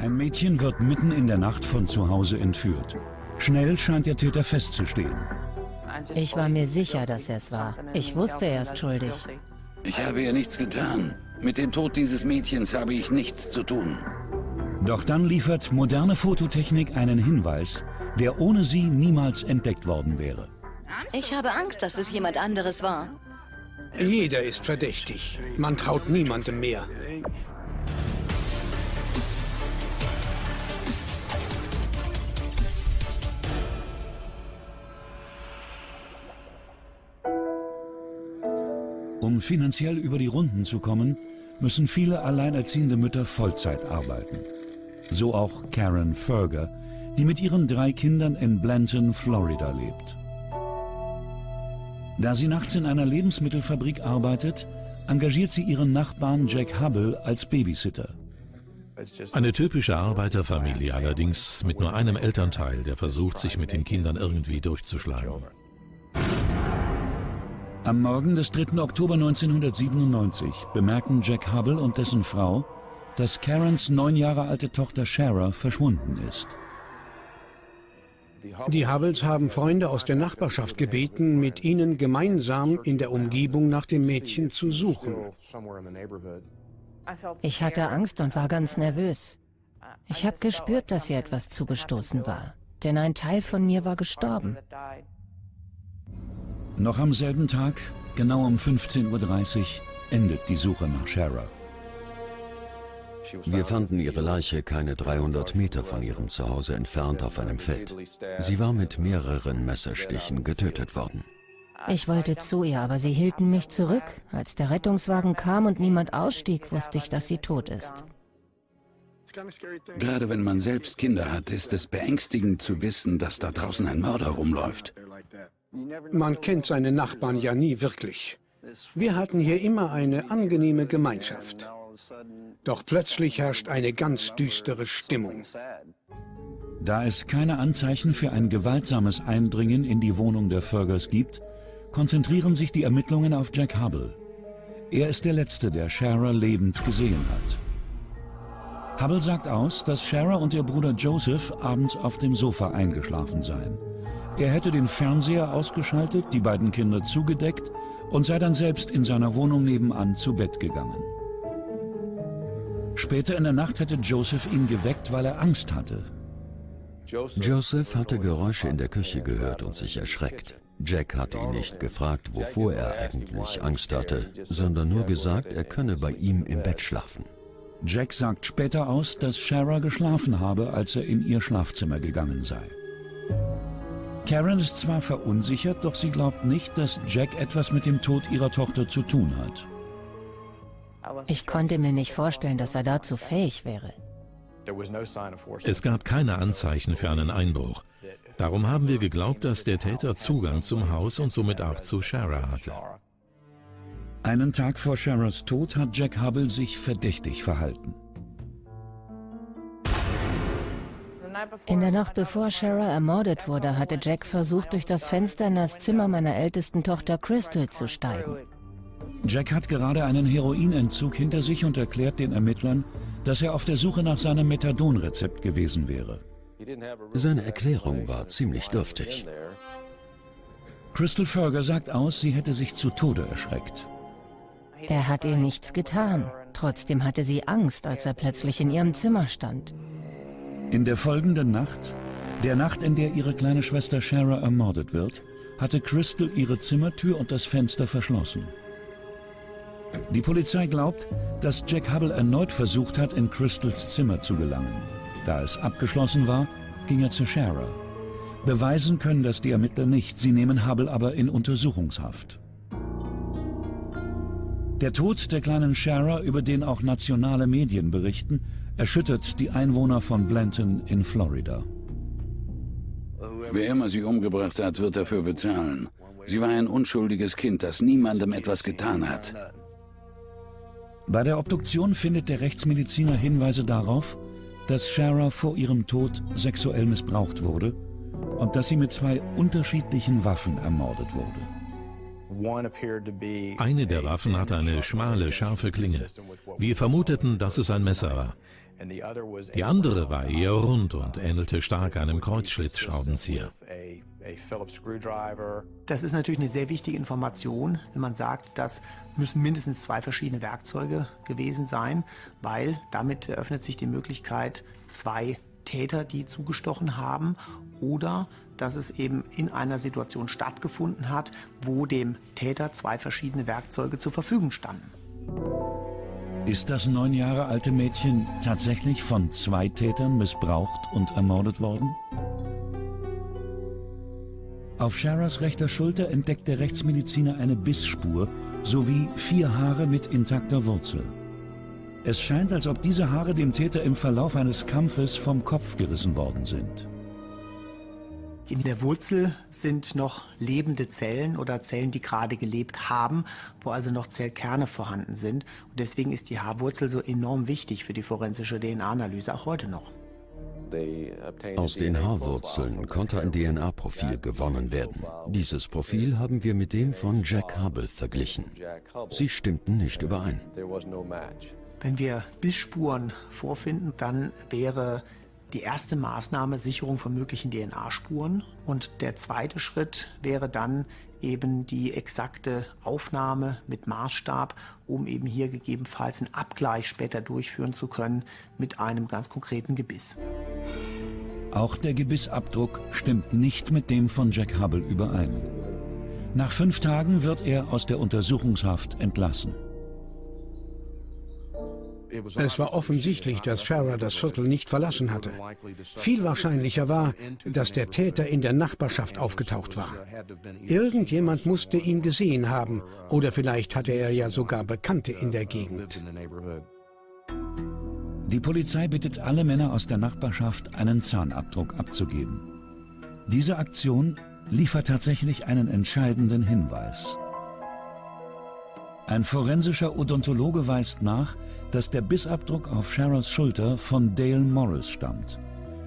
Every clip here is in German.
Ein Mädchen wird mitten in der Nacht von zu Hause entführt. Schnell scheint der Täter festzustehen. Ich war mir sicher, dass er es war. Ich wusste, er ist schuldig. Ich habe ihr nichts getan. Mit dem Tod dieses Mädchens habe ich nichts zu tun. Doch dann liefert moderne Fototechnik einen Hinweis, der ohne sie niemals entdeckt worden wäre. Ich habe Angst, dass es jemand anderes war. Jeder ist verdächtig. Man traut niemandem mehr. Um finanziell über die Runden zu kommen, müssen viele alleinerziehende Mütter Vollzeit arbeiten. So auch Karen Ferger, die mit ihren drei Kindern in Blanton, Florida lebt. Da sie nachts in einer Lebensmittelfabrik arbeitet, engagiert sie ihren Nachbarn Jack Hubble als Babysitter. Eine typische Arbeiterfamilie allerdings mit nur einem Elternteil, der versucht, sich mit den Kindern irgendwie durchzuschlagen. Am Morgen des 3. Oktober 1997 bemerken Jack Hubble und dessen Frau, dass Karens neun Jahre alte Tochter Shara verschwunden ist. Die Hubbles haben Freunde aus der Nachbarschaft gebeten, mit ihnen gemeinsam in der Umgebung nach dem Mädchen zu suchen. Ich hatte Angst und war ganz nervös. Ich habe gespürt, dass ihr etwas zugestoßen war, denn ein Teil von mir war gestorben. Noch am selben Tag, genau um 15.30 Uhr, endet die Suche nach Shara. Wir fanden ihre Leiche keine 300 Meter von ihrem Zuhause entfernt auf einem Feld. Sie war mit mehreren Messerstichen getötet worden. Ich wollte zu ihr, aber sie hielten mich zurück. Als der Rettungswagen kam und niemand ausstieg, wusste ich, dass sie tot ist. Gerade wenn man selbst Kinder hat, ist es beängstigend zu wissen, dass da draußen ein Mörder rumläuft. Man kennt seine Nachbarn ja nie wirklich. Wir hatten hier immer eine angenehme Gemeinschaft. Doch plötzlich herrscht eine ganz düstere Stimmung. Da es keine Anzeichen für ein gewaltsames Eindringen in die Wohnung der Fergers gibt, konzentrieren sich die Ermittlungen auf Jack Hubble. Er ist der Letzte, der Shara lebend gesehen hat. Hubble sagt aus, dass Shara und ihr Bruder Joseph abends auf dem Sofa eingeschlafen seien. Er hätte den Fernseher ausgeschaltet, die beiden Kinder zugedeckt und sei dann selbst in seiner Wohnung nebenan zu Bett gegangen. Später in der Nacht hätte Joseph ihn geweckt, weil er Angst hatte. Joseph hatte Geräusche in der Küche gehört und sich erschreckt. Jack hatte ihn nicht gefragt, wovor er eigentlich Angst hatte, sondern nur gesagt, er könne bei ihm im Bett schlafen. Jack sagt später aus, dass Shara geschlafen habe, als er in ihr Schlafzimmer gegangen sei. Karen ist zwar verunsichert, doch sie glaubt nicht, dass Jack etwas mit dem Tod ihrer Tochter zu tun hat. Ich konnte mir nicht vorstellen, dass er dazu fähig wäre. Es gab keine Anzeichen für einen Einbruch. Darum haben wir geglaubt, dass der Täter Zugang zum Haus und somit auch zu Shara hatte. Einen Tag vor Sharas Tod hat Jack Hubble sich verdächtig verhalten. In der Nacht bevor Shara ermordet wurde, hatte Jack versucht, durch das Fenster in das Zimmer meiner ältesten Tochter Crystal zu steigen. Jack hat gerade einen Heroinentzug hinter sich und erklärt den Ermittlern, dass er auf der Suche nach seinem Methadonrezept gewesen wäre. Seine Erklärung war ziemlich dürftig. Crystal Ferger sagt aus, sie hätte sich zu Tode erschreckt. Er hat ihr nichts getan. Trotzdem hatte sie Angst, als er plötzlich in ihrem Zimmer stand. In der folgenden Nacht, der Nacht, in der ihre kleine Schwester Shara ermordet wird, hatte Crystal ihre Zimmertür und das Fenster verschlossen. Die Polizei glaubt, dass Jack Hubble erneut versucht hat, in Crystals Zimmer zu gelangen. Da es abgeschlossen war, ging er zu Shara. Beweisen können das die Ermittler nicht, sie nehmen Hubble aber in Untersuchungshaft. Der Tod der kleinen Shara, über den auch nationale Medien berichten, erschüttert die Einwohner von Blanton in Florida. Wer immer sie umgebracht hat, wird dafür bezahlen. Sie war ein unschuldiges Kind, das niemandem etwas getan hat. Bei der Obduktion findet der Rechtsmediziner Hinweise darauf, dass Shara vor ihrem Tod sexuell missbraucht wurde und dass sie mit zwei unterschiedlichen Waffen ermordet wurde. Eine der Waffen hatte eine schmale, scharfe Klinge. Wir vermuteten, dass es ein Messer war. Die andere war eher rund und ähnelte stark einem Kreuzschlitzschraubenzieher. Das ist natürlich eine sehr wichtige Information, wenn man sagt, das müssen mindestens zwei verschiedene Werkzeuge gewesen sein, weil damit eröffnet sich die Möglichkeit, zwei Täter, die zugestochen haben, oder dass es eben in einer Situation stattgefunden hat, wo dem Täter zwei verschiedene Werkzeuge zur Verfügung standen. Ist das neun Jahre alte Mädchen tatsächlich von zwei Tätern missbraucht und ermordet worden? Auf Sharas rechter Schulter entdeckt der Rechtsmediziner eine Bissspur sowie vier Haare mit intakter Wurzel. Es scheint, als ob diese Haare dem Täter im Verlauf eines Kampfes vom Kopf gerissen worden sind. In der Wurzel sind noch lebende Zellen oder Zellen, die gerade gelebt haben, wo also noch Zellkerne vorhanden sind. Und deswegen ist die Haarwurzel so enorm wichtig für die forensische DNA-Analyse, auch heute noch. Aus den Haarwurzeln konnte ein DNA-Profil gewonnen werden. Dieses Profil haben wir mit dem von Jack Hubble verglichen. Sie stimmten nicht überein. Wenn wir Bissspuren vorfinden, dann wäre die erste Maßnahme Sicherung von möglichen DNA-Spuren und der zweite Schritt wäre dann eben die exakte Aufnahme mit Maßstab, um eben hier gegebenenfalls einen Abgleich später durchführen zu können mit einem ganz konkreten Gebiss. Auch der Gebissabdruck stimmt nicht mit dem von Jack Hubble überein. Nach fünf Tagen wird er aus der Untersuchungshaft entlassen. Es war offensichtlich, dass Farah das Viertel nicht verlassen hatte. Viel wahrscheinlicher war, dass der Täter in der Nachbarschaft aufgetaucht war. Irgendjemand musste ihn gesehen haben oder vielleicht hatte er ja sogar Bekannte in der Gegend. Die Polizei bittet alle Männer aus der Nachbarschaft, einen Zahnabdruck abzugeben. Diese Aktion liefert tatsächlich einen entscheidenden Hinweis. Ein forensischer Odontologe weist nach, dass der Bissabdruck auf Sharras Schulter von Dale Morris stammt.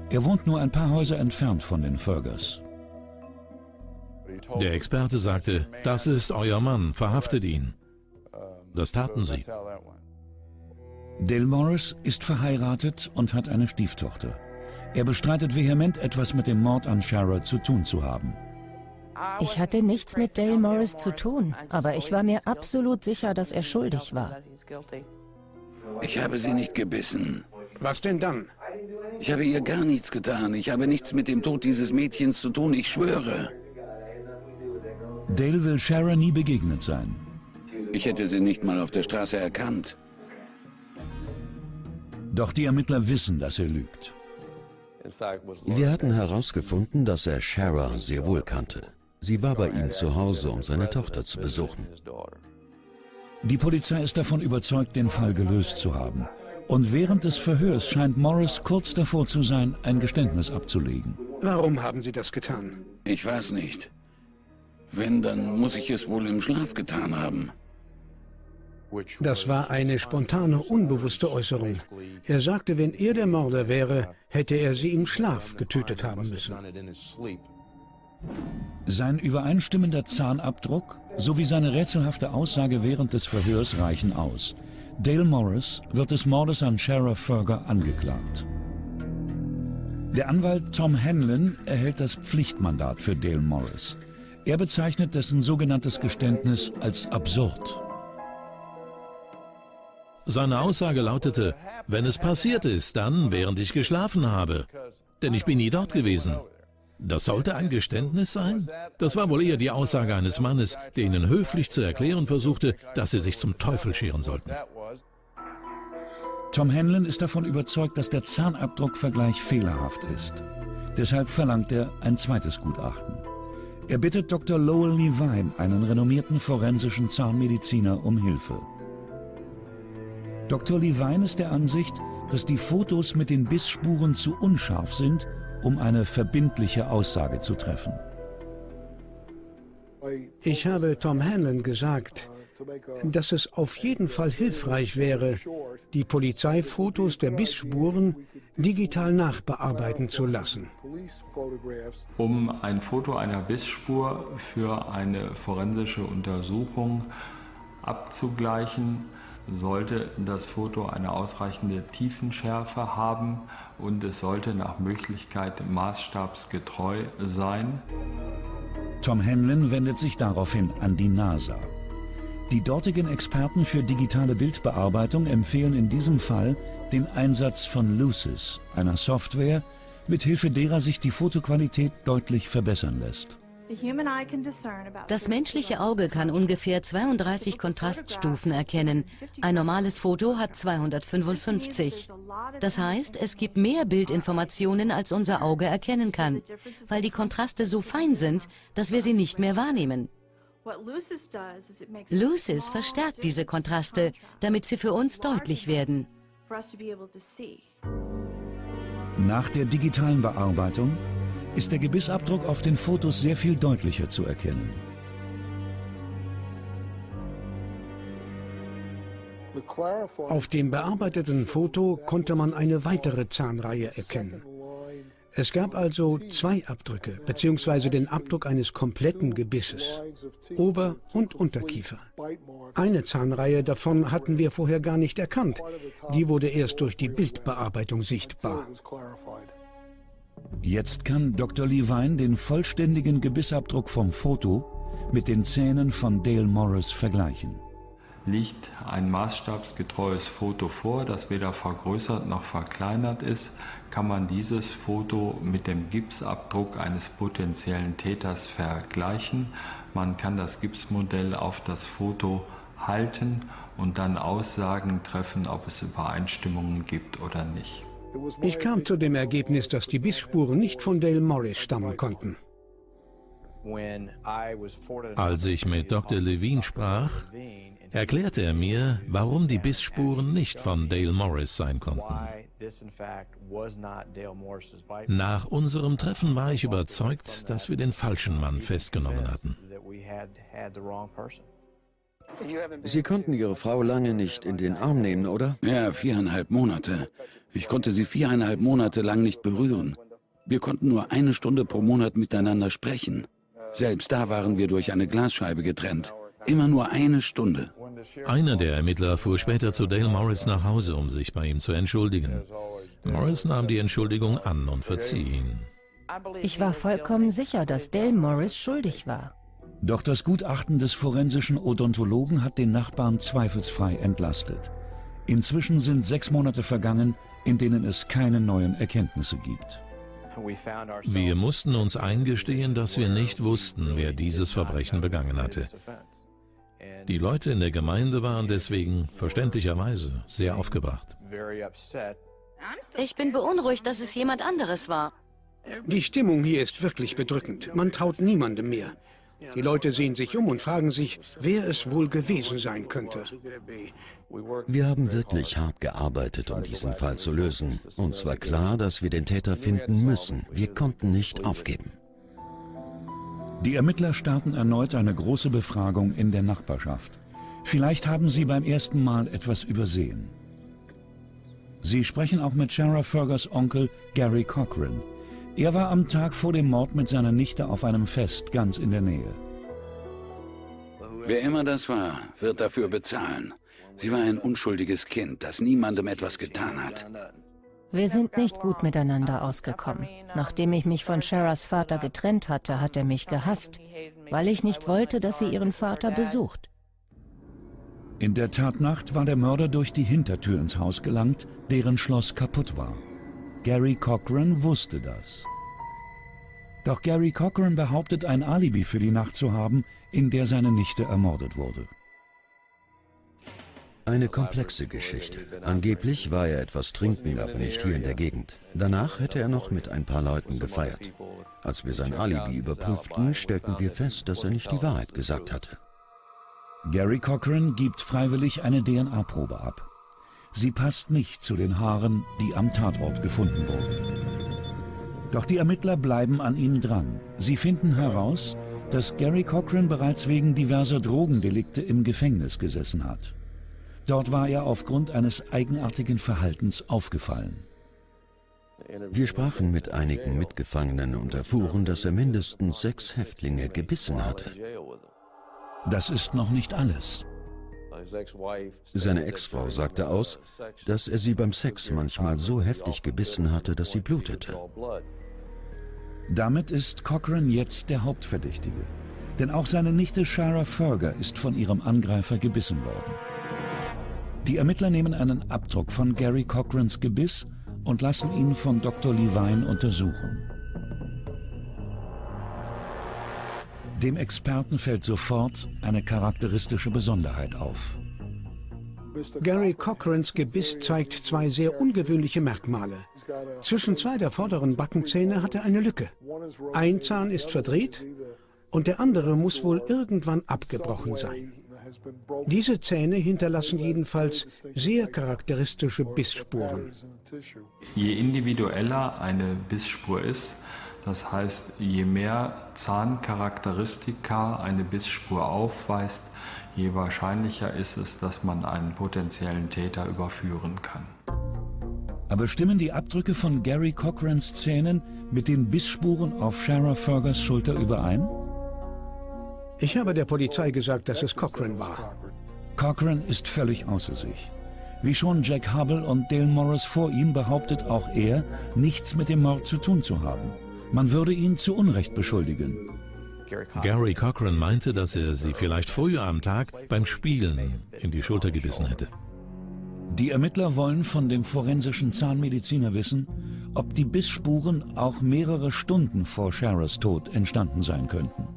Er wohnt nur ein paar Häuser entfernt von den Fergers. Der Experte sagte, das ist euer Mann, verhaftet ihn. Das taten sie. Dale Morris ist verheiratet und hat eine Stieftochter. Er bestreitet vehement, etwas mit dem Mord an Shara zu tun zu haben. Ich hatte nichts mit Dale Morris zu tun, aber ich war mir absolut sicher, dass er schuldig war. Ich habe sie nicht gebissen. Was denn dann? Ich habe ihr gar nichts getan. Ich habe nichts mit dem Tod dieses Mädchens zu tun, ich schwöre. Dale will Sharon nie begegnet sein. Ich hätte sie nicht mal auf der Straße erkannt. Doch die Ermittler wissen, dass er lügt. Wir hatten herausgefunden, dass er Shara sehr wohl kannte. Sie war bei ihm zu Hause, um seine Tochter zu besuchen. Die Polizei ist davon überzeugt, den Fall gelöst zu haben. Und während des Verhörs scheint Morris kurz davor zu sein, ein Geständnis abzulegen. Warum haben Sie das getan? Ich weiß nicht. Wenn, dann muss ich es wohl im Schlaf getan haben. Das war eine spontane, unbewusste Äußerung. Er sagte, wenn er der Mörder wäre, hätte er sie im Schlaf getötet haben müssen. Sein übereinstimmender Zahnabdruck sowie seine rätselhafte Aussage während des Verhörs reichen aus. Dale Morris wird des Mordes an Sheriff Ferger angeklagt. Der Anwalt Tom Hanlon erhält das Pflichtmandat für Dale Morris. Er bezeichnet dessen sogenanntes Geständnis als absurd. Seine Aussage lautete, wenn es passiert ist, dann während ich geschlafen habe. Denn ich bin nie dort gewesen. Das sollte ein Geständnis sein? Das war wohl eher die Aussage eines Mannes, der ihnen höflich zu erklären versuchte, dass sie sich zum Teufel scheren sollten. Tom Hanlon ist davon überzeugt, dass der Zahnabdruckvergleich fehlerhaft ist. Deshalb verlangt er ein zweites Gutachten. Er bittet Dr. Lowell Levine, einen renommierten forensischen Zahnmediziner, um Hilfe. Dr. Levine ist der Ansicht, dass die Fotos mit den Bissspuren zu unscharf sind um eine verbindliche Aussage zu treffen. Ich habe Tom Hanlon gesagt, dass es auf jeden Fall hilfreich wäre, die Polizeifotos der Bissspuren digital nachbearbeiten zu lassen. Um ein Foto einer Bissspur für eine forensische Untersuchung abzugleichen, sollte das Foto eine ausreichende Tiefenschärfe haben und es sollte nach Möglichkeit maßstabsgetreu sein. Tom Hanlon wendet sich daraufhin an die NASA. Die dortigen Experten für digitale Bildbearbeitung empfehlen in diesem Fall den Einsatz von Lucis, einer Software, mit Hilfe derer sich die Fotoqualität deutlich verbessern lässt. Das menschliche Auge kann ungefähr 32 Kontraststufen erkennen. Ein normales Foto hat 255. Das heißt, es gibt mehr Bildinformationen, als unser Auge erkennen kann, weil die Kontraste so fein sind, dass wir sie nicht mehr wahrnehmen. Lucis verstärkt diese Kontraste, damit sie für uns deutlich werden. Nach der digitalen Bearbeitung ist der Gebissabdruck auf den Fotos sehr viel deutlicher zu erkennen. Auf dem bearbeiteten Foto konnte man eine weitere Zahnreihe erkennen. Es gab also zwei Abdrücke, beziehungsweise den Abdruck eines kompletten Gebisses, Ober- und Unterkiefer. Eine Zahnreihe davon hatten wir vorher gar nicht erkannt. Die wurde erst durch die Bildbearbeitung sichtbar. Jetzt kann Dr. Levine den vollständigen Gebissabdruck vom Foto mit den Zähnen von Dale Morris vergleichen. Liegt ein maßstabsgetreues Foto vor, das weder vergrößert noch verkleinert ist, kann man dieses Foto mit dem Gipsabdruck eines potenziellen Täters vergleichen. Man kann das Gipsmodell auf das Foto halten und dann Aussagen treffen, ob es Übereinstimmungen gibt oder nicht. Ich kam zu dem Ergebnis, dass die Bissspuren nicht von Dale Morris stammen konnten. Als ich mit Dr. Levine sprach, erklärte er mir, warum die Bissspuren nicht von Dale Morris sein konnten. Nach unserem Treffen war ich überzeugt, dass wir den falschen Mann festgenommen hatten. Sie konnten Ihre Frau lange nicht in den Arm nehmen, oder? Ja, viereinhalb Monate. Ich konnte sie viereinhalb Monate lang nicht berühren. Wir konnten nur eine Stunde pro Monat miteinander sprechen. Selbst da waren wir durch eine Glasscheibe getrennt. Immer nur eine Stunde. Einer der Ermittler fuhr später zu Dale Morris nach Hause, um sich bei ihm zu entschuldigen. Morris nahm die Entschuldigung an und verzieh ihn. Ich war vollkommen sicher, dass Dale Morris schuldig war. Doch das Gutachten des forensischen Odontologen hat den Nachbarn zweifelsfrei entlastet. Inzwischen sind sechs Monate vergangen, in denen es keine neuen Erkenntnisse gibt. Wir mussten uns eingestehen, dass wir nicht wussten, wer dieses Verbrechen begangen hatte. Die Leute in der Gemeinde waren deswegen verständlicherweise sehr aufgebracht. Ich bin beunruhigt, dass es jemand anderes war. Die Stimmung hier ist wirklich bedrückend. Man traut niemandem mehr. Die Leute sehen sich um und fragen sich, wer es wohl gewesen sein könnte. Wir haben wirklich hart gearbeitet, um diesen Fall zu lösen. Uns war klar, dass wir den Täter finden müssen. Wir konnten nicht aufgeben. Die Ermittler starten erneut eine große Befragung in der Nachbarschaft. Vielleicht haben sie beim ersten Mal etwas übersehen. Sie sprechen auch mit Shara Fergers Onkel Gary Cochran. Er war am Tag vor dem Mord mit seiner Nichte auf einem Fest ganz in der Nähe. Wer immer das war, wird dafür bezahlen. Sie war ein unschuldiges Kind, das niemandem etwas getan hat. Wir sind nicht gut miteinander ausgekommen. Nachdem ich mich von Sharas Vater getrennt hatte, hat er mich gehasst, weil ich nicht wollte, dass sie ihren Vater besucht. In der Tatnacht war der Mörder durch die Hintertür ins Haus gelangt, deren Schloss kaputt war. Gary Cochran wusste das. Doch Gary Cochran behauptet, ein Alibi für die Nacht zu haben, in der seine Nichte ermordet wurde. Eine komplexe Geschichte. Angeblich war er etwas trinken, aber nicht hier in der Gegend. Danach hätte er noch mit ein paar Leuten gefeiert. Als wir sein Alibi überprüften, stellten wir fest, dass er nicht die Wahrheit gesagt hatte. Gary Cochran gibt freiwillig eine DNA-Probe ab. Sie passt nicht zu den Haaren, die am Tatort gefunden wurden. Doch die Ermittler bleiben an ihnen dran. Sie finden heraus, dass Gary Cochran bereits wegen diverser Drogendelikte im Gefängnis gesessen hat. Dort war er aufgrund eines eigenartigen Verhaltens aufgefallen. Wir sprachen mit einigen Mitgefangenen und erfuhren, dass er mindestens sechs Häftlinge gebissen hatte. Das ist noch nicht alles. Seine Ex-Frau sagte aus, dass er sie beim Sex manchmal so heftig gebissen hatte, dass sie blutete. Damit ist Cochran jetzt der Hauptverdächtige. Denn auch seine Nichte Shara Ferger ist von ihrem Angreifer gebissen worden. Die Ermittler nehmen einen Abdruck von Gary Cochrans Gebiss und lassen ihn von Dr. Levine untersuchen. Dem Experten fällt sofort eine charakteristische Besonderheit auf. Gary Cochrans Gebiss zeigt zwei sehr ungewöhnliche Merkmale. Zwischen zwei der vorderen Backenzähne hat er eine Lücke. Ein Zahn ist verdreht und der andere muss wohl irgendwann abgebrochen sein. Diese Zähne hinterlassen jedenfalls sehr charakteristische Bissspuren. Je individueller eine Bissspur ist, das heißt, je mehr Zahncharakteristika eine Bissspur aufweist, je wahrscheinlicher ist es, dass man einen potenziellen Täter überführen kann. Aber stimmen die Abdrücke von Gary Cochrans Zähnen mit den Bissspuren auf Shara Fergers Schulter überein? Ich habe der Polizei gesagt, dass es Cochran war. Cochran ist völlig außer sich. Wie schon Jack Hubble und Dale Morris vor ihm behauptet auch er, nichts mit dem Mord zu tun zu haben. Man würde ihn zu Unrecht beschuldigen. Gary Cochran meinte, dass er sie vielleicht früher am Tag beim Spielen in die Schulter gebissen hätte. Die Ermittler wollen von dem forensischen Zahnmediziner wissen, ob die Bissspuren auch mehrere Stunden vor Sharas Tod entstanden sein könnten.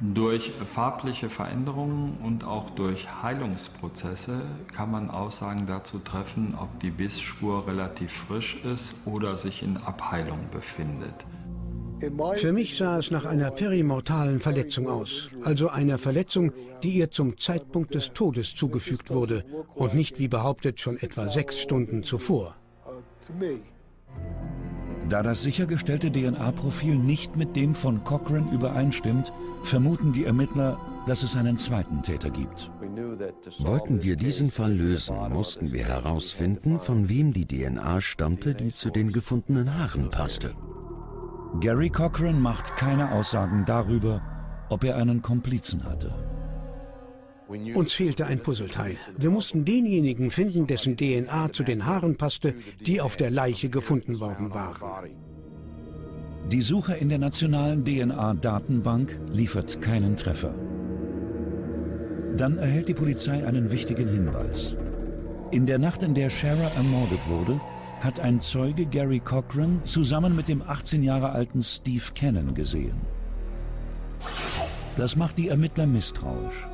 Durch farbliche Veränderungen und auch durch Heilungsprozesse kann man Aussagen dazu treffen, ob die Bissspur relativ frisch ist oder sich in Abheilung befindet. Für mich sah es nach einer perimortalen Verletzung aus, also einer Verletzung, die ihr zum Zeitpunkt des Todes zugefügt wurde und nicht wie behauptet schon etwa sechs Stunden zuvor. Da das sichergestellte DNA-Profil nicht mit dem von Cochrane übereinstimmt, vermuten die Ermittler, dass es einen zweiten Täter gibt. Wollten wir diesen Fall lösen, mussten wir herausfinden, von wem die DNA stammte, die zu den gefundenen Haaren passte. Gary Cochran macht keine Aussagen darüber, ob er einen Komplizen hatte. Uns fehlte ein Puzzleteil. Wir mussten denjenigen finden, dessen DNA zu den Haaren passte, die auf der Leiche gefunden worden waren. Die Suche in der nationalen DNA-Datenbank liefert keinen Treffer. Dann erhält die Polizei einen wichtigen Hinweis. In der Nacht, in der Shara ermordet wurde, hat ein Zeuge Gary Cochran zusammen mit dem 18 Jahre alten Steve Cannon gesehen. Das macht die Ermittler misstrauisch.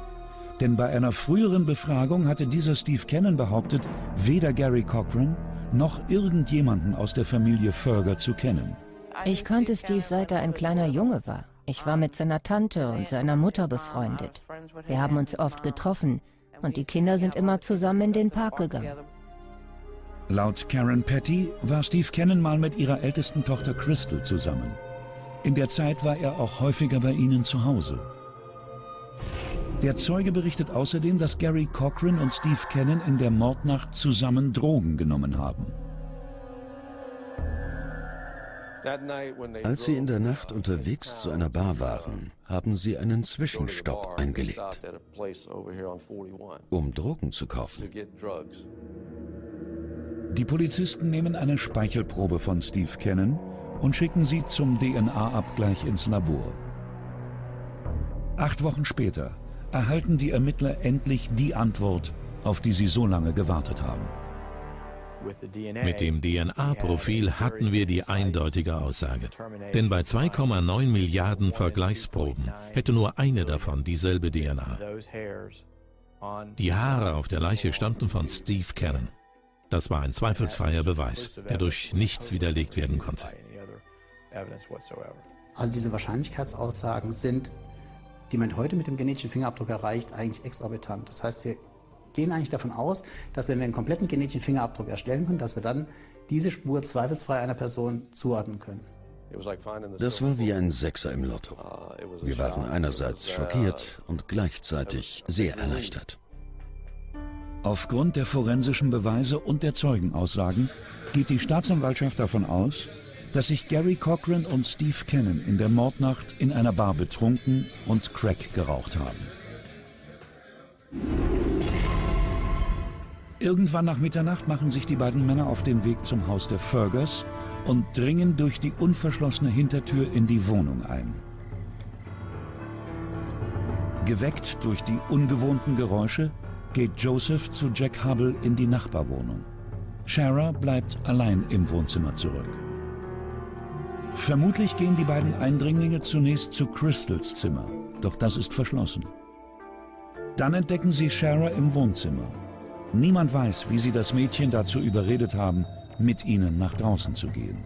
Denn bei einer früheren Befragung hatte dieser Steve Cannon behauptet, weder Gary Cochran noch irgendjemanden aus der Familie Ferger zu kennen. Ich kannte Steve seit er ein kleiner Junge war. Ich war mit seiner Tante und seiner Mutter befreundet. Wir haben uns oft getroffen und die Kinder sind immer zusammen in den Park gegangen. Laut Karen Petty war Steve Cannon mal mit ihrer ältesten Tochter Crystal zusammen. In der Zeit war er auch häufiger bei ihnen zu Hause. Der Zeuge berichtet außerdem, dass Gary Cochran und Steve Cannon in der Mordnacht zusammen Drogen genommen haben. Als sie in der Nacht unterwegs zu einer Bar waren, haben sie einen Zwischenstopp eingelegt, um Drogen zu kaufen. Die Polizisten nehmen eine Speichelprobe von Steve Cannon und schicken sie zum DNA-Abgleich ins Labor. Acht Wochen später erhalten die Ermittler endlich die Antwort, auf die sie so lange gewartet haben. Mit dem DNA-Profil hatten wir die eindeutige Aussage. Denn bei 2,9 Milliarden Vergleichsproben hätte nur eine davon dieselbe DNA. Die Haare auf der Leiche stammten von Steve Cannon. Das war ein zweifelsfreier Beweis, der durch nichts widerlegt werden konnte. Also diese Wahrscheinlichkeitsaussagen sind, die man heute mit dem genetischen Fingerabdruck erreicht, eigentlich exorbitant. Das heißt, wir gehen eigentlich davon aus, dass wenn wir einen kompletten genetischen Fingerabdruck erstellen können, dass wir dann diese Spur zweifelsfrei einer Person zuordnen können. Das war wie ein Sechser im Lotto. Wir waren einerseits schockiert und gleichzeitig sehr erleichtert. Aufgrund der forensischen Beweise und der Zeugenaussagen geht die Staatsanwaltschaft davon aus, dass sich Gary Cochran und Steve Cannon in der Mordnacht in einer Bar betrunken und Crack geraucht haben. Irgendwann nach Mitternacht machen sich die beiden Männer auf den Weg zum Haus der Fergers und dringen durch die unverschlossene Hintertür in die Wohnung ein. Geweckt durch die ungewohnten Geräusche geht Joseph zu Jack Hubble in die Nachbarwohnung. Shara bleibt allein im Wohnzimmer zurück. Vermutlich gehen die beiden Eindringlinge zunächst zu Crystals Zimmer, doch das ist verschlossen. Dann entdecken sie Shara im Wohnzimmer. Niemand weiß, wie sie das Mädchen dazu überredet haben, mit ihnen nach draußen zu gehen.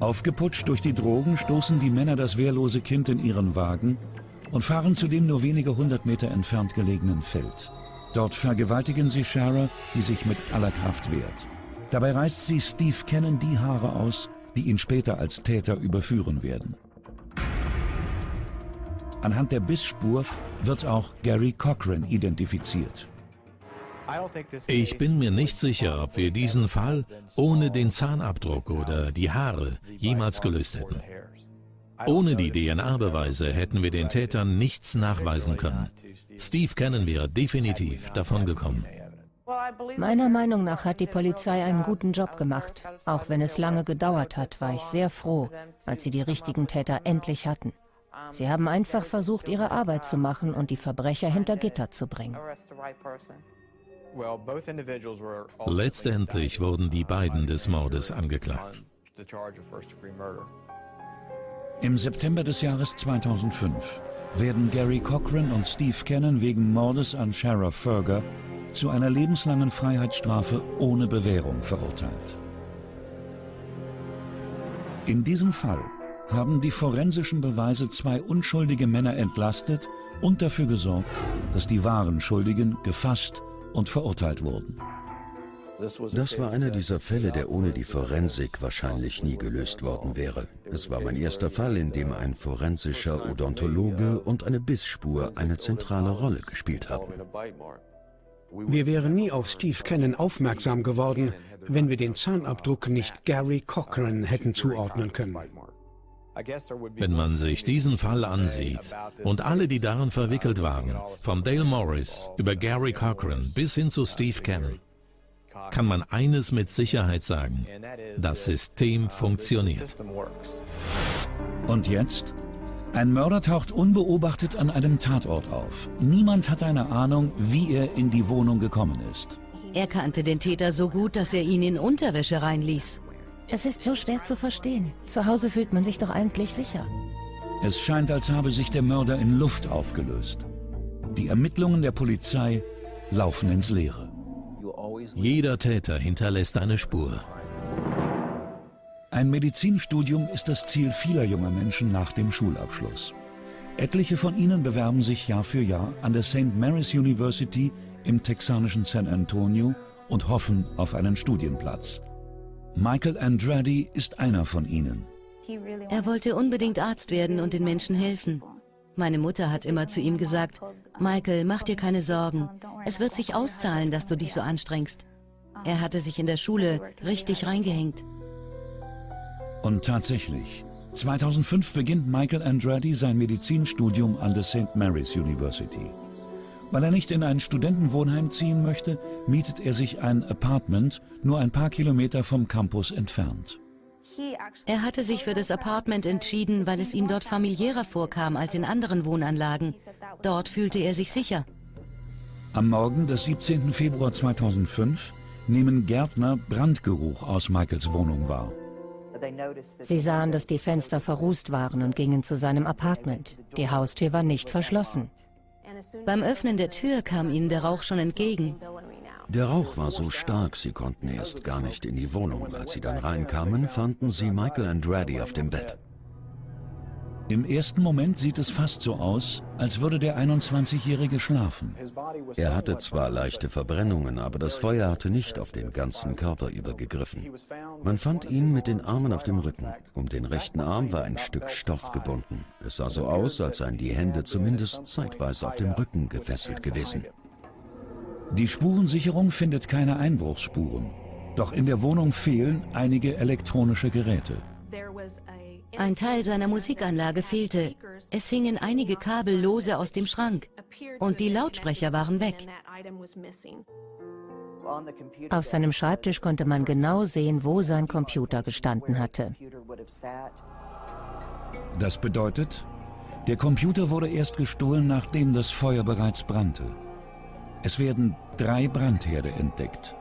Aufgeputscht durch die Drogen stoßen die Männer das wehrlose Kind in ihren Wagen und fahren zu dem nur wenige hundert Meter entfernt gelegenen Feld. Dort vergewaltigen sie Shara, die sich mit aller Kraft wehrt. Dabei reißt sie Steve Cannon die Haare aus, die ihn später als Täter überführen werden. Anhand der Bissspur wird auch Gary Cochran identifiziert. Ich bin mir nicht sicher, ob wir diesen Fall ohne den Zahnabdruck oder die Haare jemals gelöst hätten. Ohne die DNA-Beweise hätten wir den Tätern nichts nachweisen können. Steve Cannon wäre definitiv davongekommen. Meiner Meinung nach hat die Polizei einen guten Job gemacht. Auch wenn es lange gedauert hat, war ich sehr froh, als sie die richtigen Täter endlich hatten. Sie haben einfach versucht, ihre Arbeit zu machen und die Verbrecher hinter Gitter zu bringen. Letztendlich wurden die beiden des Mordes angeklagt. Im September des Jahres 2005 werden Gary Cochran und Steve Cannon wegen Mordes an Sheriff Ferger zu einer lebenslangen Freiheitsstrafe ohne Bewährung verurteilt. In diesem Fall haben die forensischen Beweise zwei unschuldige Männer entlastet und dafür gesorgt, dass die wahren Schuldigen gefasst und verurteilt wurden. Das war einer dieser Fälle, der ohne die Forensik wahrscheinlich nie gelöst worden wäre. Es war mein erster Fall, in dem ein forensischer Odontologe und eine Bissspur eine zentrale Rolle gespielt haben. Wir wären nie auf Steve Cannon aufmerksam geworden, wenn wir den Zahnabdruck nicht Gary Cochran hätten zuordnen können. Wenn man sich diesen Fall ansieht und alle, die darin verwickelt waren, von Dale Morris über Gary Cochran bis hin zu Steve Cannon, kann man eines mit Sicherheit sagen. Das System funktioniert. Und jetzt? Ein Mörder taucht unbeobachtet an einem Tatort auf. Niemand hat eine Ahnung, wie er in die Wohnung gekommen ist. Er kannte den Täter so gut, dass er ihn in Unterwäsche reinließ. Es ist so schwer zu verstehen. Zu Hause fühlt man sich doch eigentlich sicher. Es scheint, als habe sich der Mörder in Luft aufgelöst. Die Ermittlungen der Polizei laufen ins Leere. Jeder Täter hinterlässt eine Spur. Ein Medizinstudium ist das Ziel vieler junger Menschen nach dem Schulabschluss. Etliche von ihnen bewerben sich Jahr für Jahr an der St. Mary's University im texanischen San Antonio und hoffen auf einen Studienplatz. Michael Andretti ist einer von ihnen. Er wollte unbedingt Arzt werden und den Menschen helfen. Meine Mutter hat immer zu ihm gesagt, Michael, mach dir keine Sorgen. Es wird sich auszahlen, dass du dich so anstrengst. Er hatte sich in der Schule richtig reingehängt. Und tatsächlich, 2005 beginnt Michael Andretti sein Medizinstudium an der St. Mary's University. Weil er nicht in ein Studentenwohnheim ziehen möchte, mietet er sich ein Apartment nur ein paar Kilometer vom Campus entfernt. Er hatte sich für das Apartment entschieden, weil es ihm dort familiärer vorkam als in anderen Wohnanlagen. Dort fühlte er sich sicher. Am Morgen des 17. Februar 2005 nehmen Gärtner Brandgeruch aus Michaels Wohnung wahr. Sie sahen, dass die Fenster verrußt waren und gingen zu seinem Apartment. Die Haustür war nicht verschlossen. Beim Öffnen der Tür kam ihnen der Rauch schon entgegen. Der Rauch war so stark, sie konnten erst gar nicht in die Wohnung. Als sie dann reinkamen, fanden sie Michael Andretti auf dem Bett. Im ersten Moment sieht es fast so aus, als würde der 21-Jährige schlafen. Er hatte zwar leichte Verbrennungen, aber das Feuer hatte nicht auf den ganzen Körper übergegriffen. Man fand ihn mit den Armen auf dem Rücken. Um den rechten Arm war ein Stück Stoff gebunden. Es sah so aus, als seien die Hände zumindest zeitweise auf dem Rücken gefesselt gewesen. Die Spurensicherung findet keine Einbruchsspuren. Doch in der Wohnung fehlen einige elektronische Geräte. Ein Teil seiner Musikanlage fehlte. Es hingen einige Kabel lose aus dem Schrank. Und die Lautsprecher waren weg. Auf seinem Schreibtisch konnte man genau sehen, wo sein Computer gestanden hatte. Das bedeutet, der Computer wurde erst gestohlen, nachdem das Feuer bereits brannte. Es werden drei Brandherde entdeckt.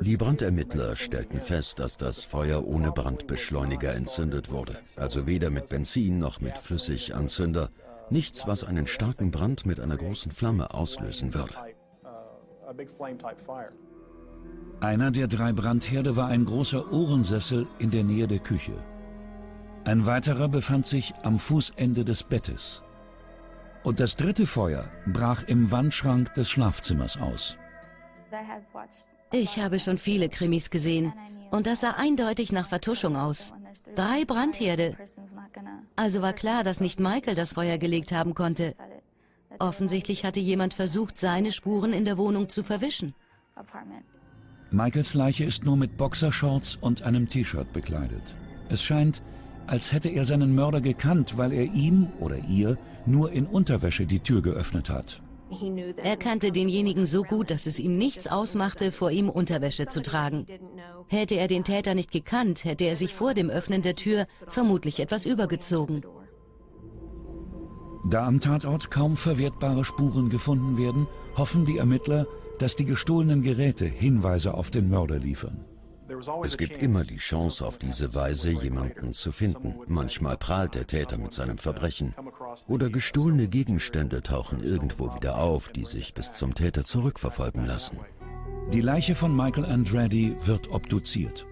Die Brandermittler stellten fest, dass das Feuer ohne Brandbeschleuniger entzündet wurde, also weder mit Benzin noch mit Flüssiganzünder, nichts, was einen starken Brand mit einer großen Flamme auslösen würde. Einer der drei Brandherde war ein großer Ohrensessel in der Nähe der Küche. Ein weiterer befand sich am Fußende des Bettes. Und das dritte Feuer brach im Wandschrank des Schlafzimmers aus. Ich habe schon viele Krimis gesehen und das sah eindeutig nach Vertuschung aus. Drei Brandherde. Also war klar, dass nicht Michael das Feuer gelegt haben konnte. Offensichtlich hatte jemand versucht, seine Spuren in der Wohnung zu verwischen. Michaels Leiche ist nur mit Boxershorts und einem T-Shirt bekleidet. Es scheint, als hätte er seinen Mörder gekannt, weil er ihm oder ihr nur in Unterwäsche die Tür geöffnet hat. Er kannte denjenigen so gut, dass es ihm nichts ausmachte, vor ihm Unterwäsche zu tragen. Hätte er den Täter nicht gekannt, hätte er sich vor dem Öffnen der Tür vermutlich etwas übergezogen. Da am Tatort kaum verwertbare Spuren gefunden werden, hoffen die Ermittler, dass die gestohlenen Geräte Hinweise auf den Mörder liefern. Es gibt immer die Chance, auf diese Weise jemanden zu finden. Manchmal prahlt der Täter mit seinem Verbrechen. Oder gestohlene Gegenstände tauchen irgendwo wieder auf, die sich bis zum Täter zurückverfolgen lassen. Die Leiche von Michael Andretti wird obduziert.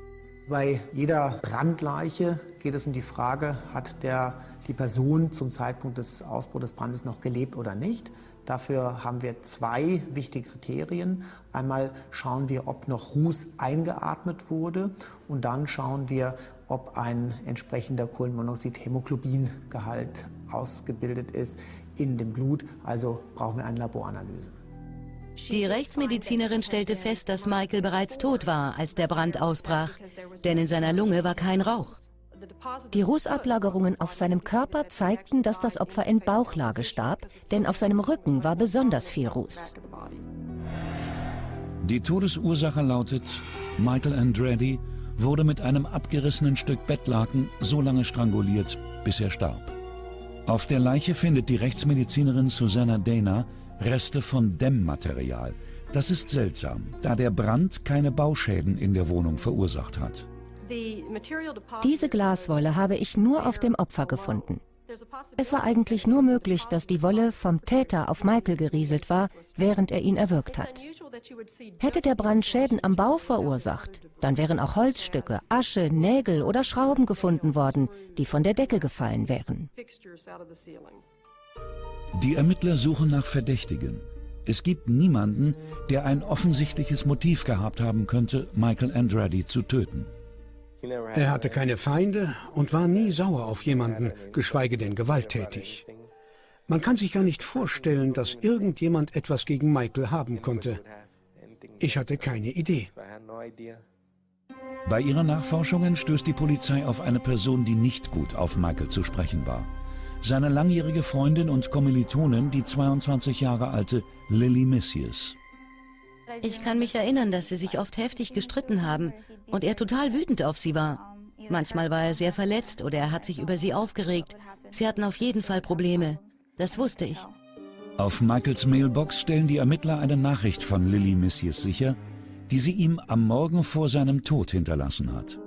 Bei jeder Brandleiche geht es um die Frage, hat der, die Person zum Zeitpunkt des Ausbruchs des Brandes noch gelebt oder nicht. Dafür haben wir zwei wichtige Kriterien. Einmal schauen wir, ob noch Ruß eingeatmet wurde und dann schauen wir, ob ein entsprechender Kohlenmonoxid-Hämoglobin-Gehalt ausgebildet ist in dem Blut. Also brauchen wir eine Laboranalyse. Die Rechtsmedizinerin stellte fest, dass Michael bereits tot war, als der Brand ausbrach, denn in seiner Lunge war kein Rauch. Die Rußablagerungen auf seinem Körper zeigten, dass das Opfer in Bauchlage starb, denn auf seinem Rücken war besonders viel Ruß. Die Todesursache lautet, Michael Andretti wurde mit einem abgerissenen Stück Bettlaken so lange stranguliert, bis er starb. Auf der Leiche findet die Rechtsmedizinerin Susanna Dana Reste von Dämmmaterial. Das ist seltsam, da der Brand keine Bauschäden in der Wohnung verursacht hat. Diese Glaswolle habe ich nur auf dem Opfer gefunden. Es war eigentlich nur möglich, dass die Wolle vom Täter auf Michael gerieselt war, während er ihn erwürgt hat. Hätte der Brand Schäden am Bau verursacht, dann wären auch Holzstücke, Asche, Nägel oder Schrauben gefunden worden, die von der Decke gefallen wären. Die Ermittler suchen nach Verdächtigen. Es gibt niemanden, der ein offensichtliches Motiv gehabt haben könnte, Michael Andretti zu töten. Er hatte keine Feinde und war nie sauer auf jemanden, geschweige denn gewalttätig. Man kann sich gar nicht vorstellen, dass irgendjemand etwas gegen Michael haben konnte. Ich hatte keine Idee. Bei ihren Nachforschungen stößt die Polizei auf eine Person, die nicht gut auf Michael zu sprechen war. Seine langjährige Freundin und Kommilitonin, die 22 Jahre alte Lily Missius. Ich kann mich erinnern, dass sie sich oft heftig gestritten haben und er total wütend auf sie war. Manchmal war er sehr verletzt oder er hat sich über sie aufgeregt. Sie hatten auf jeden Fall Probleme. Das wusste ich. Auf Michaels Mailbox stellen die Ermittler eine Nachricht von Lily Missius sicher, die sie ihm am Morgen vor seinem Tod hinterlassen hat.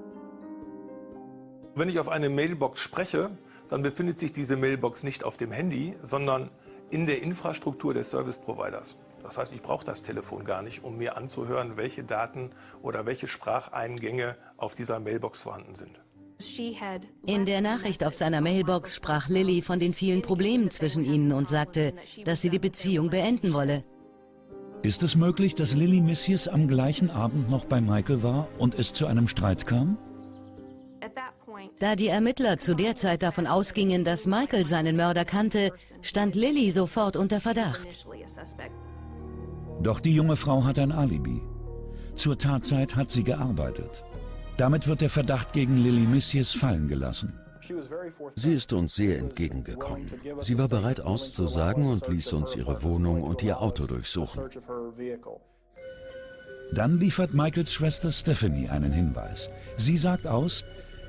Wenn ich auf eine Mailbox spreche, dann befindet sich diese Mailbox nicht auf dem Handy, sondern in der Infrastruktur des Service Providers. Das heißt, ich brauche das Telefon gar nicht, um mir anzuhören, welche Daten oder welche Spracheingänge auf dieser Mailbox vorhanden sind. In der Nachricht auf seiner Mailbox sprach Lilly von den vielen Problemen zwischen ihnen und sagte, dass sie die Beziehung beenden wolle. Ist es möglich, dass Lily Missius am gleichen Abend noch bei Michael war und es zu einem Streit kam? Da die Ermittler zu der Zeit davon ausgingen, dass Michael seinen Mörder kannte, stand Lilly sofort unter Verdacht. Doch die junge Frau hat ein Alibi. Zur Tatzeit hat sie gearbeitet. Damit wird der Verdacht gegen Lily Missius fallen gelassen. Sie ist uns sehr entgegengekommen. Sie war bereit auszusagen und ließ uns ihre Wohnung und ihr Auto durchsuchen. Dann liefert Michaels Schwester Stephanie einen Hinweis. Sie sagt aus,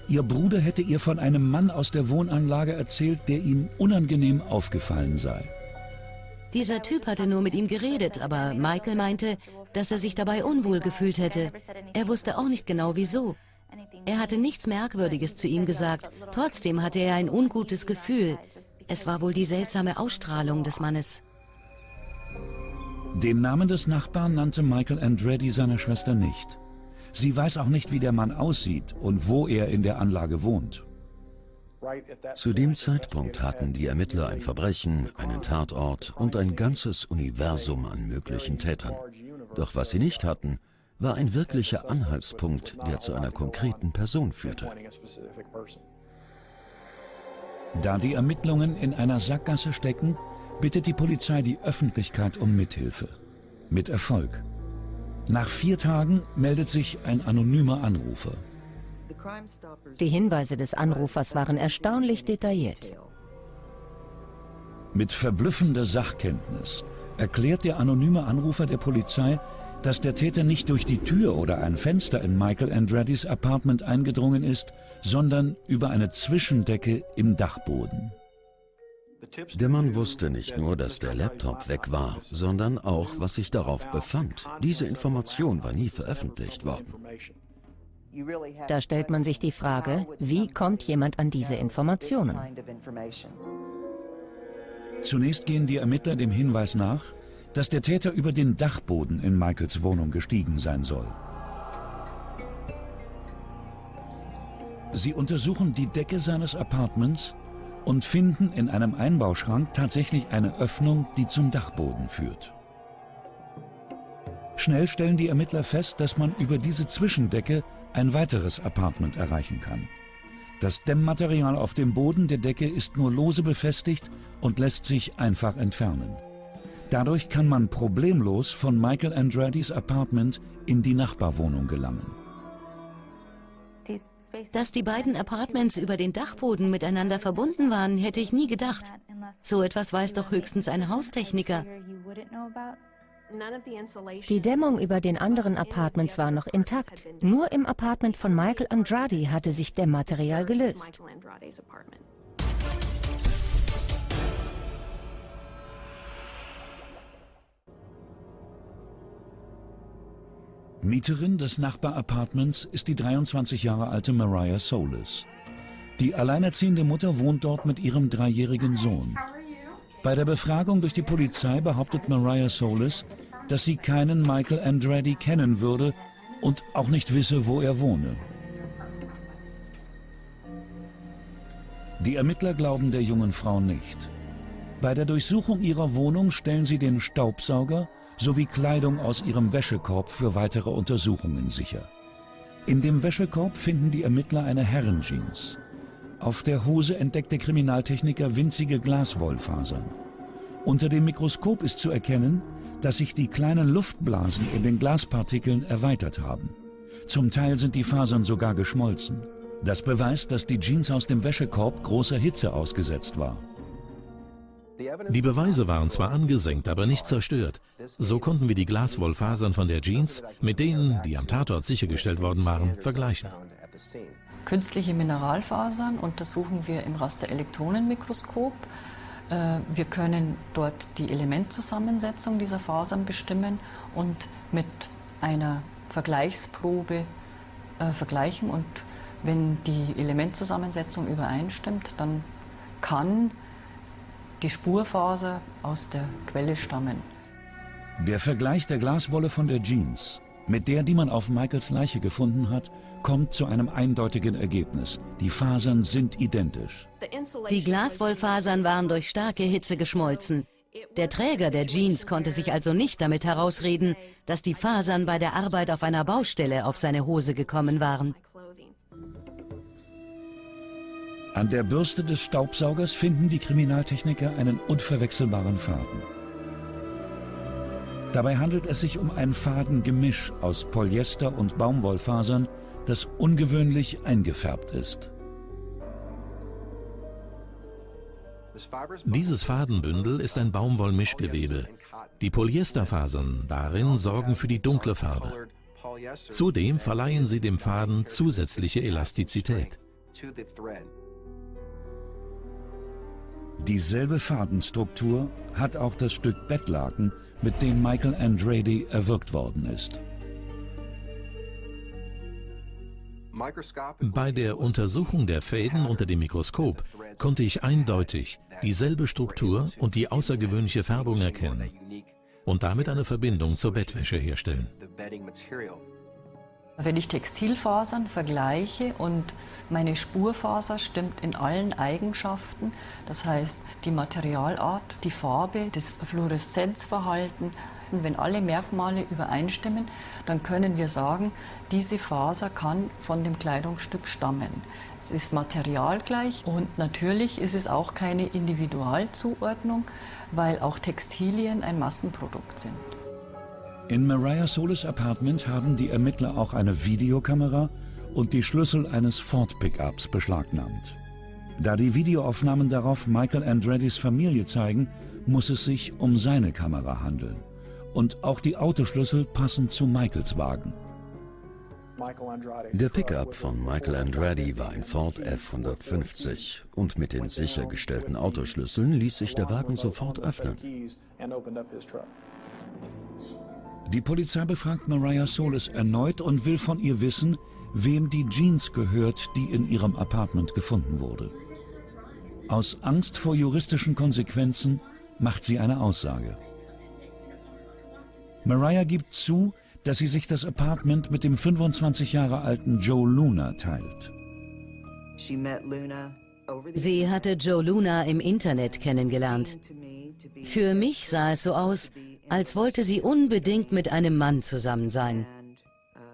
ihr Bruder hätte ihr von einem Mann aus der Wohnanlage erzählt, der ihm unangenehm aufgefallen sei. Dieser Typ hatte nur mit ihm geredet, aber Michael meinte, dass er sich dabei unwohl gefühlt hätte. Er wusste auch nicht genau wieso. Er hatte nichts Merkwürdiges zu ihm gesagt, trotzdem hatte er ein ungutes Gefühl. Es war wohl die seltsame Ausstrahlung des Mannes. Den Namen des Nachbarn nannte Michael Andretti seiner Schwester nicht. Sie weiß auch nicht, wie der Mann aussieht und wo er in der Anlage wohnt. Zu dem Zeitpunkt hatten die Ermittler ein Verbrechen, einen Tatort und ein ganzes Universum an möglichen Tätern. Doch was sie nicht hatten, war ein wirklicher Anhaltspunkt, der zu einer konkreten Person führte. Da die Ermittlungen in einer Sackgasse stecken, bittet die Polizei die Öffentlichkeit um Mithilfe. Mit Erfolg. Nach vier Tagen meldet sich ein anonymer Anrufer. Die Hinweise des Anrufers waren erstaunlich detailliert. Mit verblüffender Sachkenntnis erklärt der anonyme Anrufer der Polizei, dass der Täter nicht durch die Tür oder ein Fenster in Michael Andretti's Apartment eingedrungen ist, sondern über eine Zwischendecke im Dachboden. Der Mann wusste nicht nur, dass der Laptop weg war, sondern auch, was sich darauf befand. Diese Information war nie veröffentlicht worden. Da stellt man sich die Frage, wie kommt jemand an diese Informationen? Zunächst gehen die Ermittler dem Hinweis nach, dass der Täter über den Dachboden in Michaels Wohnung gestiegen sein soll. Sie untersuchen die Decke seines Apartments und finden in einem Einbauschrank tatsächlich eine Öffnung, die zum Dachboden führt. Schnell stellen die Ermittler fest, dass man über diese Zwischendecke ein weiteres Apartment erreichen kann. Das Dämmmaterial auf dem Boden der Decke ist nur lose befestigt und lässt sich einfach entfernen. Dadurch kann man problemlos von Michael Andretti's Apartment in die Nachbarwohnung gelangen. Dass die beiden Apartments über den Dachboden miteinander verbunden waren, hätte ich nie gedacht. So etwas weiß doch höchstens ein Haustechniker. Die Dämmung über den anderen Apartments war noch intakt. Nur im Apartment von Michael Andrade hatte sich Dämmmaterial gelöst. Mieterin des Nachbarapartments ist die 23 Jahre alte Mariah Solis. Die alleinerziehende Mutter wohnt dort mit ihrem dreijährigen Sohn. Bei der Befragung durch die Polizei behauptet Mariah Solis, dass sie keinen Michael Andretti kennen würde und auch nicht wisse, wo er wohne. Die Ermittler glauben der jungen Frau nicht. Bei der Durchsuchung ihrer Wohnung stellen sie den Staubsauger sowie Kleidung aus ihrem Wäschekorb für weitere Untersuchungen sicher. In dem Wäschekorb finden die Ermittler eine Herrenjeans. Auf der Hose entdeckt der Kriminaltechniker winzige Glaswollfasern. Unter dem Mikroskop ist zu erkennen, dass sich die kleinen Luftblasen in den Glaspartikeln erweitert haben. Zum Teil sind die Fasern sogar geschmolzen. Das beweist, dass die Jeans aus dem Wäschekorb großer Hitze ausgesetzt war. Die Beweise waren zwar angesenkt, aber nicht zerstört. So konnten wir die Glaswollfasern von der Jeans mit denen, die am Tatort sichergestellt worden waren, vergleichen. Künstliche Mineralfasern untersuchen wir im Rasterelektronenmikroskop. Äh, wir können dort die Elementzusammensetzung dieser Fasern bestimmen und mit einer Vergleichsprobe äh, vergleichen. Und wenn die Elementzusammensetzung übereinstimmt, dann kann die Spurfaser aus der Quelle stammen. Der Vergleich der Glaswolle von der Jeans mit der, die man auf Michaels Leiche gefunden hat, kommt zu einem eindeutigen Ergebnis. Die Fasern sind identisch. Die Glaswollfasern waren durch starke Hitze geschmolzen. Der Träger der Jeans konnte sich also nicht damit herausreden, dass die Fasern bei der Arbeit auf einer Baustelle auf seine Hose gekommen waren. An der Bürste des Staubsaugers finden die Kriminaltechniker einen unverwechselbaren Faden. Dabei handelt es sich um ein Fadengemisch aus Polyester und Baumwollfasern, das ungewöhnlich eingefärbt ist. Dieses Fadenbündel ist ein Baumwollmischgewebe. Die Polyesterfasern darin sorgen für die dunkle Farbe. Zudem verleihen sie dem Faden zusätzliche Elastizität. Dieselbe Fadenstruktur hat auch das Stück Bettlaken, mit dem Michael Andretti erwürgt worden ist. Bei der Untersuchung der Fäden unter dem Mikroskop konnte ich eindeutig dieselbe Struktur und die außergewöhnliche Färbung erkennen und damit eine Verbindung zur Bettwäsche herstellen. Wenn ich Textilfasern vergleiche und meine Spurfaser stimmt in allen Eigenschaften, das heißt die Materialart, die Farbe, das Fluoreszenzverhalten, wenn alle Merkmale übereinstimmen, dann können wir sagen, diese Faser kann von dem Kleidungsstück stammen. Es ist materialgleich und natürlich ist es auch keine Individualzuordnung, weil auch Textilien ein Massenprodukt sind. In Mariah Solis Apartment haben die Ermittler auch eine Videokamera und die Schlüssel eines Ford Pickups beschlagnahmt. Da die Videoaufnahmen darauf Michael Andrettis Familie zeigen, muss es sich um seine Kamera handeln. Und auch die Autoschlüssel passen zu Michaels Wagen. Der Pickup von Michael Andretti war ein Ford F-150 und mit den sichergestellten Autoschlüsseln ließ sich der Wagen sofort öffnen. Die Polizei befragt Mariah Solis erneut und will von ihr wissen, wem die Jeans gehört, die in ihrem Apartment gefunden wurde. Aus Angst vor juristischen Konsequenzen macht sie eine Aussage. Mariah gibt zu, dass sie sich das Apartment mit dem 25 Jahre alten Joe Luna teilt. Sie hatte Joe Luna im Internet kennengelernt. Für mich sah es so aus, als wollte sie unbedingt mit einem Mann zusammen sein.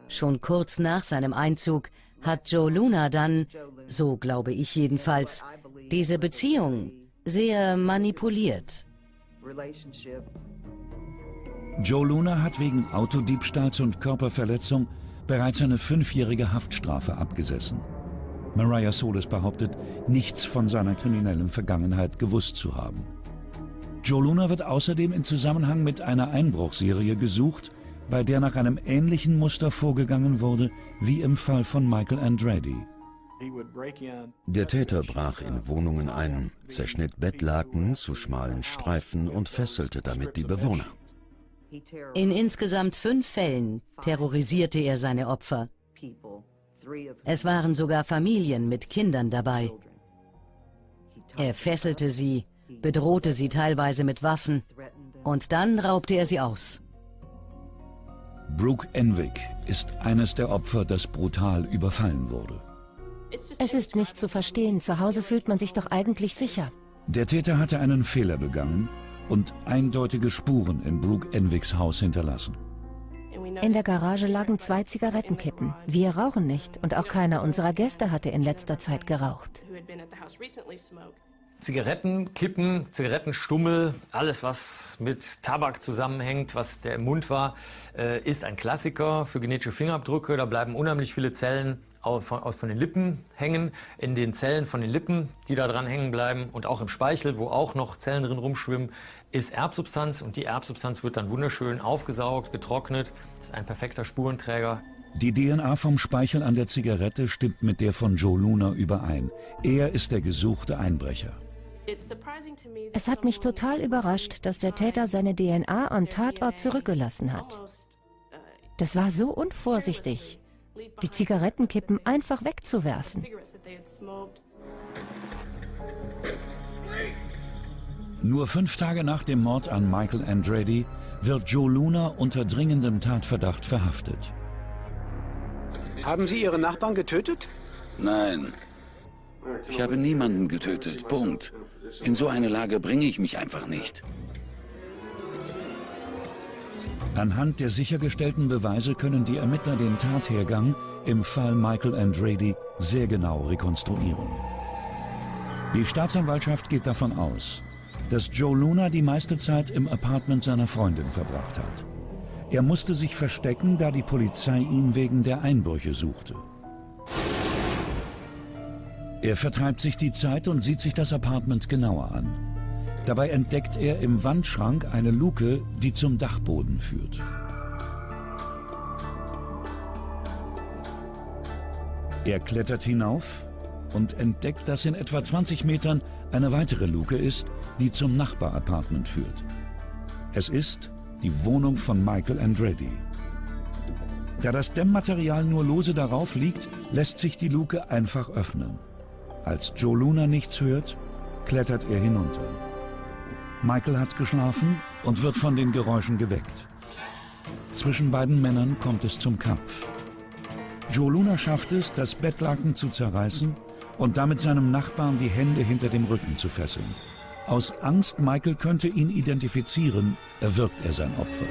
Schon kurz nach seinem Einzug hat Joe Luna dann, so glaube ich jedenfalls, diese Beziehung sehr manipuliert. Joe Luna hat wegen Autodiebstahls und Körperverletzung bereits eine fünfjährige Haftstrafe abgesessen. Mariah Solis behauptet, nichts von seiner kriminellen Vergangenheit gewusst zu haben. Joe Luna wird außerdem in Zusammenhang mit einer Einbruchserie gesucht, bei der nach einem ähnlichen Muster vorgegangen wurde wie im Fall von Michael Andretti. Der Täter brach in Wohnungen ein, zerschnitt Bettlaken zu schmalen Streifen und fesselte damit die Bewohner. In insgesamt fünf Fällen terrorisierte er seine Opfer. Es waren sogar Familien mit Kindern dabei. Er fesselte sie, bedrohte sie teilweise mit Waffen und dann raubte er sie aus. Brooke Enwick ist eines der Opfer, das brutal überfallen wurde. Es ist nicht zu verstehen. Zu Hause fühlt man sich doch eigentlich sicher. Der Täter hatte einen Fehler begangen und eindeutige Spuren in Brooke Enwicks Haus hinterlassen. In der Garage lagen zwei Zigarettenkippen. Wir rauchen nicht und auch keiner unserer Gäste hatte in letzter Zeit geraucht. Zigaretten, Kippen, Zigarettenstummel, alles was mit Tabak zusammenhängt, was der im Mund war, äh, ist ein Klassiker für genetische Fingerabdrücke. Da bleiben unheimlich viele Zellen aus von den Lippen hängen, in den Zellen von den Lippen, die da dran hängen bleiben und auch im Speichel, wo auch noch Zellen drin rumschwimmen, ist Erbsubstanz und die Erbsubstanz wird dann wunderschön aufgesaugt, getrocknet. Das ist ein perfekter Spurenträger. Die DNA vom Speichel an der Zigarette stimmt mit der von Joe Luna überein. Er ist der gesuchte Einbrecher. Es hat mich total überrascht, dass der Täter seine DNA am Tatort zurückgelassen hat. Das war so unvorsichtig, die Zigarettenkippen einfach wegzuwerfen. Nur fünf Tage nach dem Mord an Michael Andretti wird Joe Luna unter dringendem Tatverdacht verhaftet. Haben Sie Ihre Nachbarn getötet? Nein. Ich habe niemanden getötet. Punkt. In so eine Lage bringe ich mich einfach nicht. Anhand der sichergestellten Beweise können die Ermittler den Tathergang im Fall Michael Andretti sehr genau rekonstruieren. Die Staatsanwaltschaft geht davon aus, dass Joe Luna die meiste Zeit im Apartment seiner Freundin verbracht hat. Er musste sich verstecken, da die Polizei ihn wegen der Einbrüche suchte. Er vertreibt sich die Zeit und sieht sich das Apartment genauer an. Dabei entdeckt er im Wandschrank eine Luke, die zum Dachboden führt. Er klettert hinauf und entdeckt, dass in etwa 20 Metern eine weitere Luke ist, die zum Nachbarapartment führt. Es ist die Wohnung von Michael Andretti. Da das Dämmmaterial nur lose darauf liegt, lässt sich die Luke einfach öffnen. Als Joe Luna nichts hört, klettert er hinunter. Michael hat geschlafen und wird von den Geräuschen geweckt. Zwischen beiden Männern kommt es zum Kampf. Joe Luna schafft es, das Bettlaken zu zerreißen und damit seinem Nachbarn die Hände hinter dem Rücken zu fesseln. Aus Angst, Michael könnte ihn identifizieren, erwirkt er sein Opfer.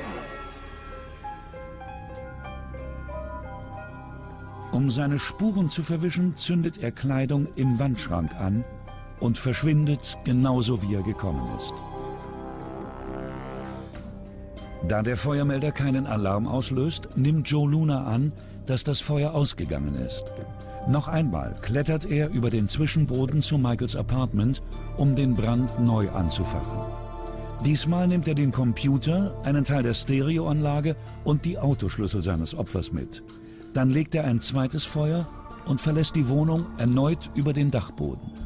Um seine Spuren zu verwischen, zündet er Kleidung im Wandschrank an und verschwindet genauso wie er gekommen ist. Da der Feuermelder keinen Alarm auslöst, nimmt Joe Luna an, dass das Feuer ausgegangen ist. Noch einmal klettert er über den Zwischenboden zu Michaels Apartment, um den Brand neu anzufachen. Diesmal nimmt er den Computer, einen Teil der Stereoanlage und die Autoschlüssel seines Opfers mit. Dann legt er ein zweites Feuer und verlässt die Wohnung erneut über den Dachboden.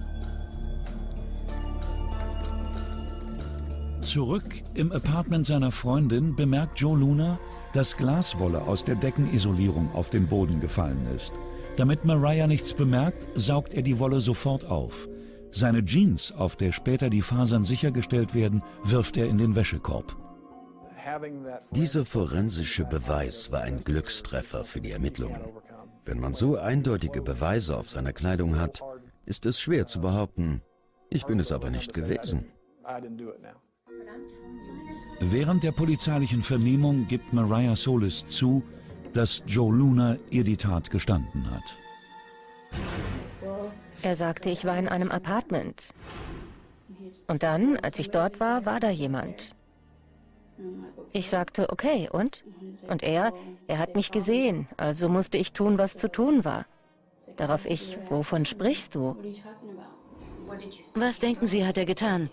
Zurück im Apartment seiner Freundin bemerkt Joe Luna, dass Glaswolle aus der Deckenisolierung auf den Boden gefallen ist. Damit Mariah nichts bemerkt, saugt er die Wolle sofort auf. Seine Jeans, auf der später die Fasern sichergestellt werden, wirft er in den Wäschekorb. Dieser forensische Beweis war ein Glückstreffer für die Ermittlungen. Wenn man so eindeutige Beweise auf seiner Kleidung hat, ist es schwer zu behaupten, ich bin es aber nicht gewesen. Während der polizeilichen Vernehmung gibt Mariah Solis zu, dass Joe Luna ihr die Tat gestanden hat. Er sagte, ich war in einem Apartment. Und dann, als ich dort war, war da jemand. Ich sagte, okay, und? Und er, er hat mich gesehen, also musste ich tun, was zu tun war. Darauf ich, wovon sprichst du? Was denken Sie, hat er getan?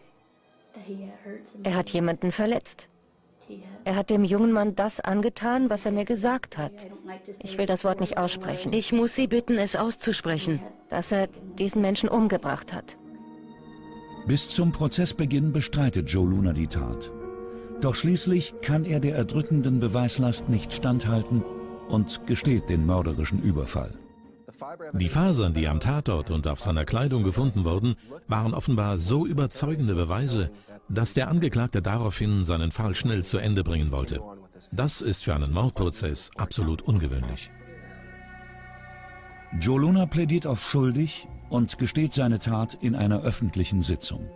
Er hat jemanden verletzt. Er hat dem jungen Mann das angetan, was er mir gesagt hat. Ich will das Wort nicht aussprechen. Ich muss Sie bitten, es auszusprechen. Dass er diesen Menschen umgebracht hat. Bis zum Prozessbeginn bestreitet Joe Luna die Tat. Doch schließlich kann er der erdrückenden Beweislast nicht standhalten und gesteht den mörderischen Überfall. Die Fasern, die am Tatort und auf seiner Kleidung gefunden wurden, waren offenbar so überzeugende Beweise, dass der Angeklagte daraufhin seinen Fall schnell zu Ende bringen wollte. Das ist für einen Mordprozess absolut ungewöhnlich. Joe Luna plädiert auf schuldig und gesteht seine Tat in einer öffentlichen Sitzung.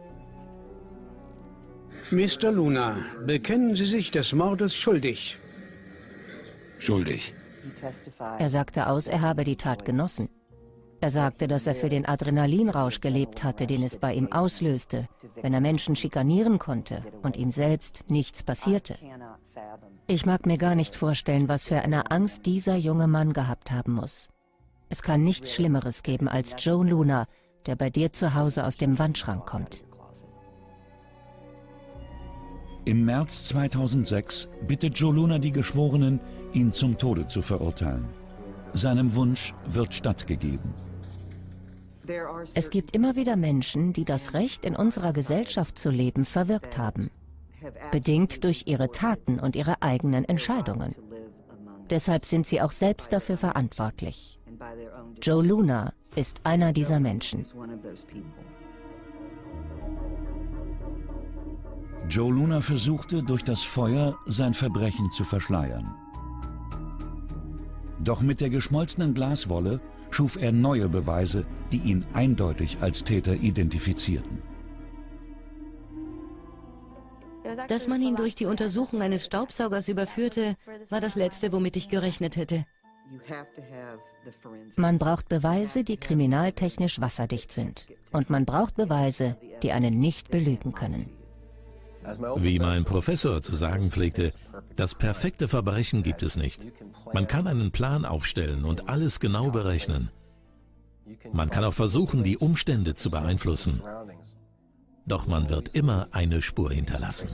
Mr. Luna, bekennen Sie sich des Mordes schuldig? Schuldig. Er sagte aus, er habe die Tat genossen. Er sagte, dass er für den Adrenalinrausch gelebt hatte, den es bei ihm auslöste, wenn er Menschen schikanieren konnte und ihm selbst nichts passierte. Ich mag mir gar nicht vorstellen, was für eine Angst dieser junge Mann gehabt haben muss. Es kann nichts Schlimmeres geben als Joe Luna, der bei dir zu Hause aus dem Wandschrank kommt. Im März 2006 bittet Joe Luna die Geschworenen, ihn zum Tode zu verurteilen. Seinem Wunsch wird stattgegeben. Es gibt immer wieder Menschen, die das Recht, in unserer Gesellschaft zu leben, verwirkt haben. Bedingt durch ihre Taten und ihre eigenen Entscheidungen. Deshalb sind sie auch selbst dafür verantwortlich. Joe Luna ist einer dieser Menschen. Joe Luna versuchte, durch das Feuer sein Verbrechen zu verschleiern. Doch mit der geschmolzenen Glaswolle schuf er neue Beweise, die ihn eindeutig als Täter identifizierten. Dass man ihn durch die Untersuchung eines Staubsaugers überführte, war das Letzte, womit ich gerechnet hätte. Man braucht Beweise, die kriminaltechnisch wasserdicht sind. Und man braucht Beweise, die einen nicht belügen können. Wie mein Professor zu sagen pflegte, das perfekte Verbrechen gibt es nicht. Man kann einen Plan aufstellen und alles genau berechnen. Man kann auch versuchen, die Umstände zu beeinflussen. Doch man wird immer eine Spur hinterlassen.